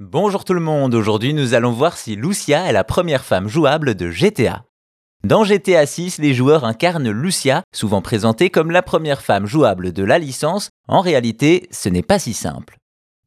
Bonjour tout le monde, aujourd'hui nous allons voir si Lucia est la première femme jouable de GTA. Dans GTA 6, les joueurs incarnent Lucia, souvent présentée comme la première femme jouable de la licence. En réalité, ce n'est pas si simple.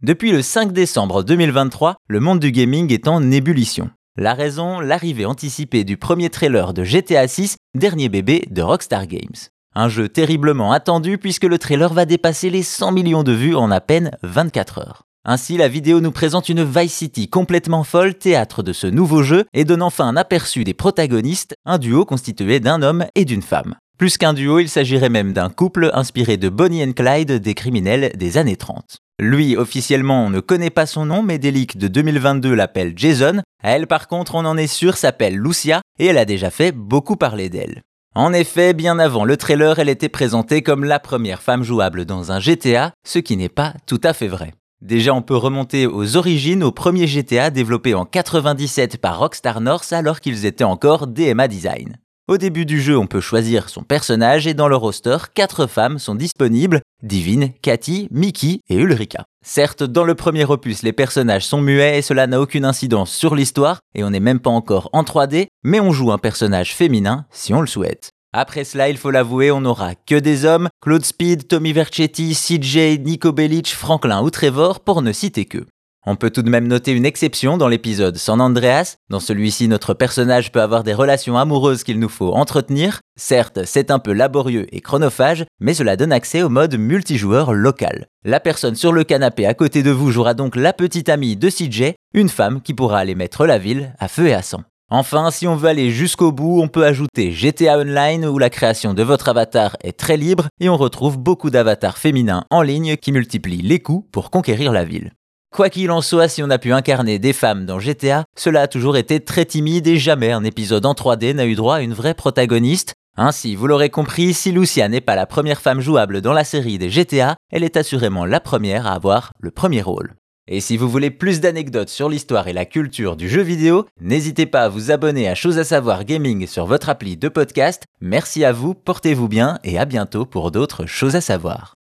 Depuis le 5 décembre 2023, le monde du gaming est en ébullition. La raison, l'arrivée anticipée du premier trailer de GTA 6, dernier bébé de Rockstar Games. Un jeu terriblement attendu puisque le trailer va dépasser les 100 millions de vues en à peine 24 heures. Ainsi, la vidéo nous présente une Vice City complètement folle, théâtre de ce nouveau jeu, et donne enfin un aperçu des protagonistes, un duo constitué d'un homme et d'une femme. Plus qu'un duo, il s'agirait même d'un couple inspiré de Bonnie and Clyde des criminels des années 30. Lui, officiellement, on ne connaît pas son nom, mais leaks de 2022 l'appellent Jason. Elle, par contre, on en est sûr, s'appelle Lucia, et elle a déjà fait beaucoup parler d'elle. En effet, bien avant le trailer, elle était présentée comme la première femme jouable dans un GTA, ce qui n'est pas tout à fait vrai. Déjà, on peut remonter aux origines au premier GTA développé en 97 par Rockstar North alors qu'ils étaient encore DMA Design. Au début du jeu, on peut choisir son personnage et dans le roster, quatre femmes sont disponibles, Divine, Cathy, Mickey et Ulrika. Certes, dans le premier opus, les personnages sont muets et cela n'a aucune incidence sur l'histoire, et on n'est même pas encore en 3D, mais on joue un personnage féminin si on le souhaite. Après cela, il faut l'avouer, on n'aura que des hommes, Claude Speed, Tommy Vercetti, CJ, Nico Bellic, Franklin ou Trevor pour ne citer que. On peut tout de même noter une exception dans l'épisode San Andreas. Dans celui-ci, notre personnage peut avoir des relations amoureuses qu'il nous faut entretenir. Certes, c'est un peu laborieux et chronophage, mais cela donne accès au mode multijoueur local. La personne sur le canapé à côté de vous jouera donc la petite amie de CJ, une femme qui pourra aller mettre la ville à feu et à sang. Enfin, si on veut aller jusqu'au bout, on peut ajouter GTA Online où la création de votre avatar est très libre et on retrouve beaucoup d'avatars féminins en ligne qui multiplient les coups pour conquérir la ville. Quoi qu'il en soit, si on a pu incarner des femmes dans GTA, cela a toujours été très timide et jamais un épisode en 3D n'a eu droit à une vraie protagoniste. Ainsi, vous l'aurez compris, si Lucia n'est pas la première femme jouable dans la série des GTA, elle est assurément la première à avoir le premier rôle. Et si vous voulez plus d'anecdotes sur l'histoire et la culture du jeu vidéo, n'hésitez pas à vous abonner à Chose à savoir gaming sur votre appli de podcast. Merci à vous, portez-vous bien et à bientôt pour d'autres choses à savoir.